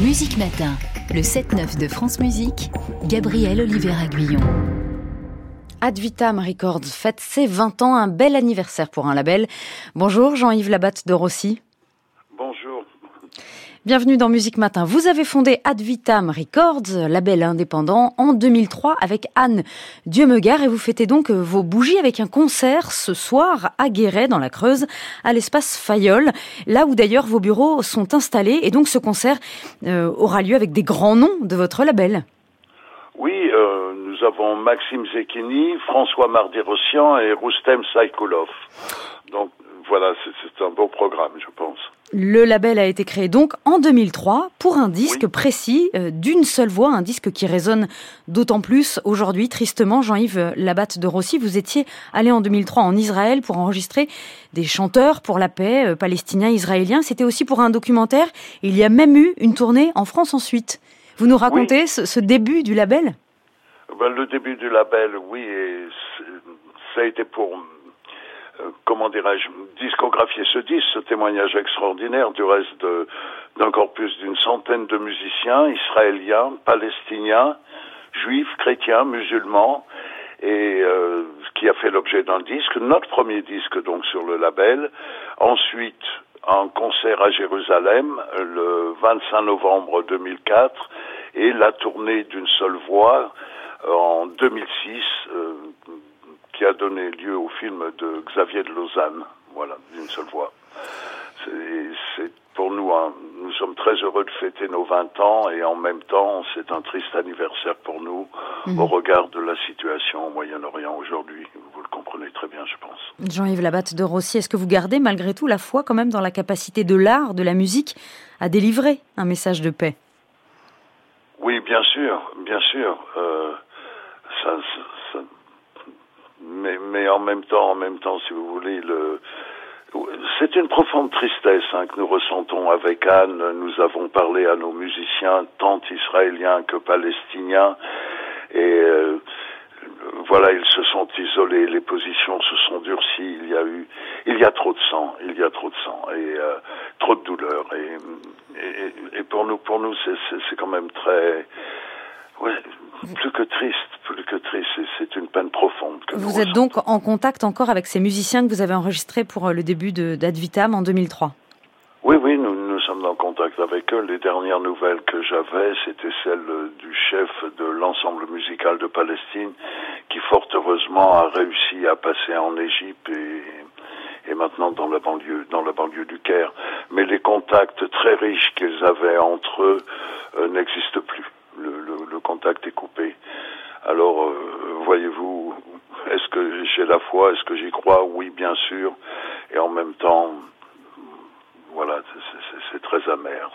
Musique Matin, le 7-9 de France Musique, Gabriel Oliver Aguillon. Ad Vitam Records fête ses 20 ans, un bel anniversaire pour un label. Bonjour Jean-Yves Labatte de Rossi. Bienvenue dans Musique Matin. Vous avez fondé Ad Vitam Records, label indépendant, en 2003 avec Anne Dieumegar et vous fêtez donc vos bougies avec un concert ce soir à Guéret dans la Creuse, à l'espace Fayol, là où d'ailleurs vos bureaux sont installés et donc ce concert euh, aura lieu avec des grands noms de votre label. Oui, euh, nous avons Maxime Zekini, François Mardi-Rossian et Roustem Saïkoulov. Donc voilà, c'est un beau programme, je pense. Le label a été créé donc en 2003 pour un disque précis, euh, d'une seule voix, un disque qui résonne d'autant plus aujourd'hui. Tristement, Jean-Yves Labatte de Rossi, vous étiez allé en 2003 en Israël pour enregistrer des chanteurs pour la paix euh, palestiniens, israéliens. C'était aussi pour un documentaire. Il y a même eu une tournée en France ensuite. Vous nous racontez ce, début du label? Ben, Le début du label, oui, et ça a été pour comment dirais-je, discographier ce disque, ce témoignage extraordinaire du reste d'un corpus d'une centaine de musiciens israéliens, palestiniens, juifs, chrétiens, musulmans, et euh, qui a fait l'objet d'un disque, notre premier disque donc sur le label. Ensuite, un concert à Jérusalem le 25 novembre 2004 et la tournée d'une seule voix euh, en 2006 qui a donné lieu au film de Xavier de Lausanne, voilà, d'une seule voix. C'est pour nous, nous sommes très heureux de fêter nos 20 ans et en même temps, c'est un triste anniversaire pour nous mhm. au regard de la situation au Moyen-Orient aujourd'hui. Vous le comprenez très bien, je pense. Jean-Yves Labatte de Rossi, est-ce que vous gardez malgré tout la foi quand même dans la capacité de l'art, de la musique, à délivrer un message de paix? Oui, bien sûr, bien sûr. Euh, ça, ça, mais, mais en même temps, en même temps, si vous voulez, le, c'est une profonde tristesse hein, que nous ressentons avec Anne. Nous avons parlé à nos musiciens, tant israéliens que palestiniens, et euh, voilà, ils se sont isolés, les positions se sont durcies. Il y a eu, il y a trop de sang, il y a trop de sang et euh, trop de douleur. Et, et, et, pour nous, pour nous, c'est quand même très oui, plus que triste, plus que triste, c'est une peine profonde. Que vous êtes donc en contact encore avec ces musiciens que vous avez enregistrés pour euh, le début d'Advitam en 2003 Oui, oui, nous, nous sommes en contact avec eux. Les dernières nouvelles que j'avais, c'était celles du chef de l'ensemble musical de Palestine, qui fort heureusement a réussi à passer en Égypte et, et maintenant dans la banlieue, dans la banlieue du Caire. Mais les contacts très riches qu'ils avaient entre eux euh, n'existent plus le, contact est coupé. Alors, euh, voyez-vous, est-ce que j'ai la foi Est-ce que j'y crois? Oui, bien sûr. Et en même temps, voilà, c'est très amer.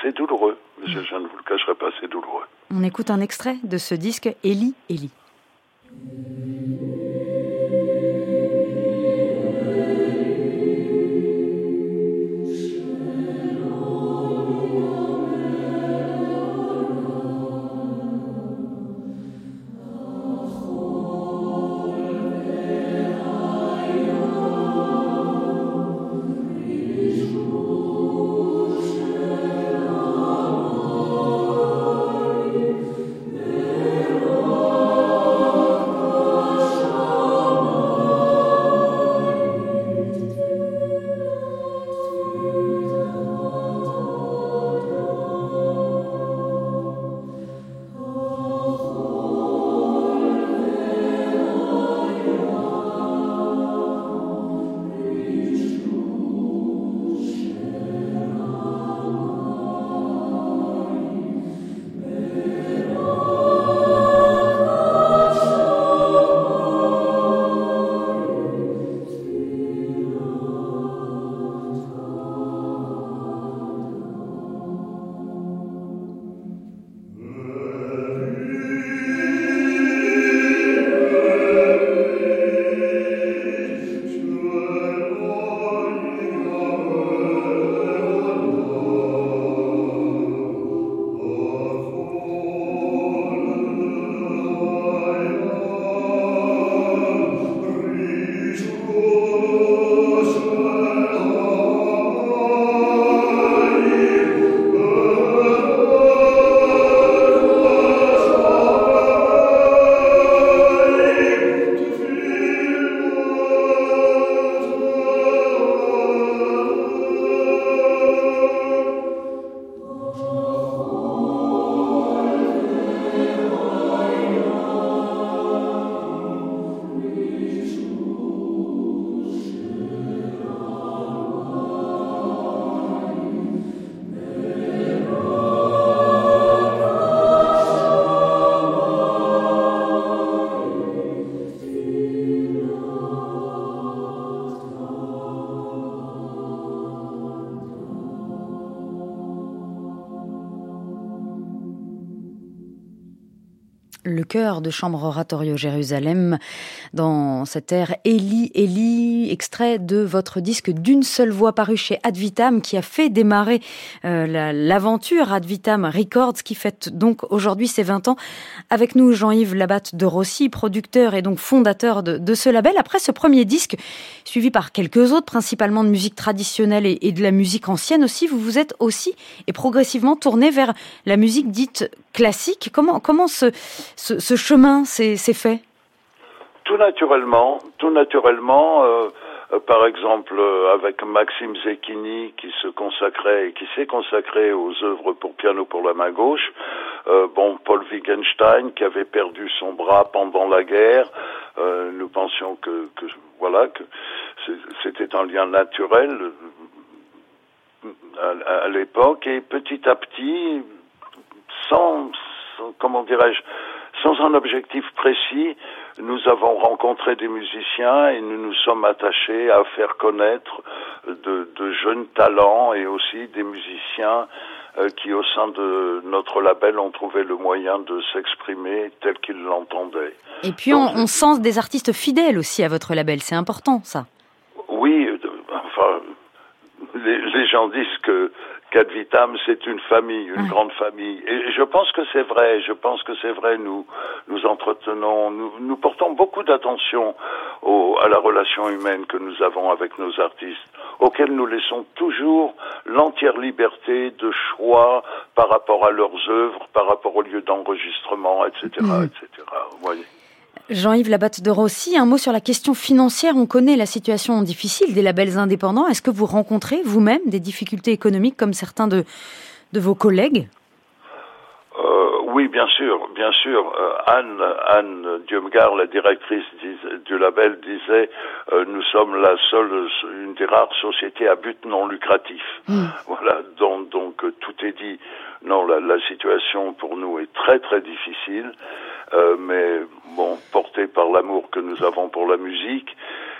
C'est douloureux. Je, ne vous le cacherai pas, c'est douloureux. On écoute un extrait de ce disque, Eli, Eli. Chœur de chambre oratorio Jérusalem dans cette air Eli Eli, extrait de votre disque d'une seule voix paru chez Advitam qui a fait démarrer euh, l'aventure Advitam Records qui fête donc aujourd'hui ses 20 ans. Avec nous Jean-Yves Labatte de Rossi, producteur et donc fondateur de, ce label. Après ce premier disque, suivi par quelques autres, principalement de musique traditionnelle et, de la musique ancienne aussi, vous vous êtes aussi et progressivement tourné vers la musique dite classique. Comment, comment ce, ce, chemin s'est fait? Tout naturellement, tout naturellement. Euh, euh, par exemple, euh, avec Maxime Zecchini qui se consacrait et qui s'est consacré aux œuvres pour piano pour la main gauche. bon, Paul Wittgenstein qui avait perdu son bras pendant la guerre. nous pensions que, que voilà que c'était un lien naturel à, à l'époque et petit à petit, sans, comment dirais-je, sans un objectif précis, nous avons rencontré des musiciens et nous nous sommes attachés à faire connaître de, de jeunes talents et aussi des musiciens euh, qui, au sein de notre label, ont trouvé le moyen de s'exprimer tel qu'ils l'entendaient. Et puis, on, on, sent des artistes fidèles aussi à votre label. C'est important, ça. Oui, enfin, les, les gens disent que Vitam, c'est une famille, une grande famille. Et je pense que c'est vrai, je pense que c'est vrai, nous, nous entretenons, nous, nous portons beaucoup d'attention à la relation humaine que nous avons avec nos artistes, auxquels nous laissons toujours l'entière liberté de choix par rapport à leurs œuvres, par rapport au lieu d'enregistrement, etc., etc. Voyez. Jean-Yves Labatte de Rossi, un mot sur la question financière. On connaît la situation difficile des labels indépendants. Est-ce que vous rencontrez vous-même des difficultés économiques comme certains de, de vos collègues? Euh, Oui, bien sûr, bien sûr. Euh, Anne, Anne Diomgar, la directrice du label, disait euh, nous sommes la seule, une des rares sociétés à but non lucratif. Hmm. Voilà, donc, donc tout est dit. Non, la, la situation pour nous est très très difficile. Euh, mais bon, porté par l'amour que nous avons pour la musique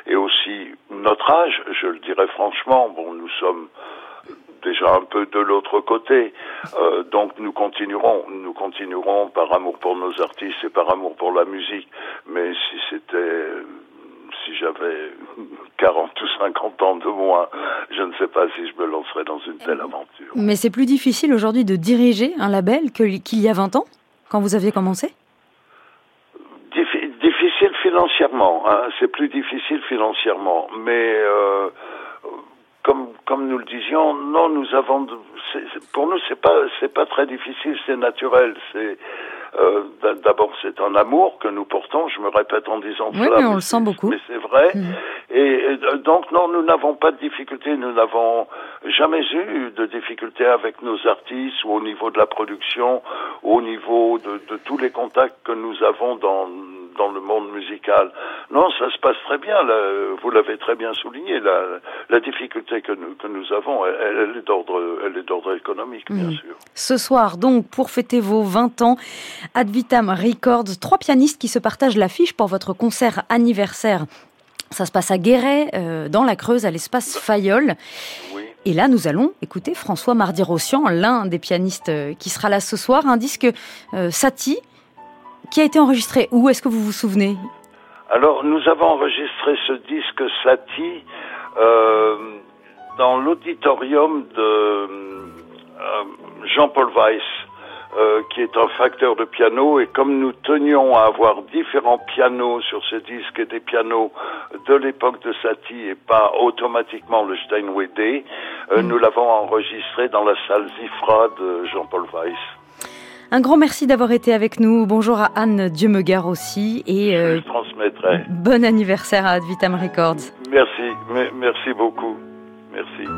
et aussi notre âge, je le dirais franchement. Bon, nous sommes déjà un peu de l'autre côté, euh, donc nous continuerons, nous continuerons par amour pour nos artistes et par amour pour la musique. Mais si c'était si j'avais 40 ou 50 ans de moins, je ne sais pas si je me lancerais dans une telle aventure. Mais c'est plus difficile aujourd'hui de diriger un label qu'il y a 20 ans, quand vous aviez commencé? Financièrement, hein, c'est plus difficile financièrement, mais euh, comme comme nous le disions, non, nous avons, pour nous c'est pas c'est pas très difficile, c'est naturel, c'est euh, d'abord c'est un amour que nous portons, je me répète en disant oui, cela, mais on le sent beaucoup, mais c'est vrai, mm. et, donc non, nous n'avons pas de difficultés, nous n'avons jamais eu de difficultés avec nos artistes ou au niveau de la production, ou au niveau de, de tous les contacts que nous avons dans dans le monde musical. Non, ça se passe très bien. vous l'avez très bien souligné. La, la difficulté que nous, que nous avons, elle, est d'ordre, elle est d'ordre économique, bien sûr. Ce soir, donc, pour fêter vos 20 ans, Advitam Records, trois pianistes qui se partagent l'affiche pour votre concert anniversaire. Ça se passe à Guéret, euh, dans la Creuse, à l'espace Fayol. Et là, nous allons écouter François Mardi-Rossian, l'un des pianistes euh, qui sera là ce soir, un disque euh, Satie, qui a été enregistré où? Est-ce que vous vous souvenez? Alors, nous avons enregistré ce disque Satie euh, dans l'auditorium de Jean-Paul Weiss. Euh, qui est un facteur de piano et comme nous tenions à avoir différents pianos sur ce disque et des pianos de l'époque de Satie et pas automatiquement le Steinway D, euh, mm. nous l'avons enregistré dans la salle Zifra de Jean-Paul Weiss. Un grand merci d'avoir été avec nous. Bonjour à Anne Dieu-me-gare aussi. Et euh, Je transmettrai. Bon anniversaire à Advitam Records. Merci, merci beaucoup. Merci.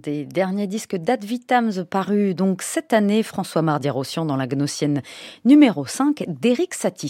Des derniers disques d'Ad Vitams paru donc cette année, François Mardi-Rossian dans la Gnossienne numéro 5 d'Éric Satie.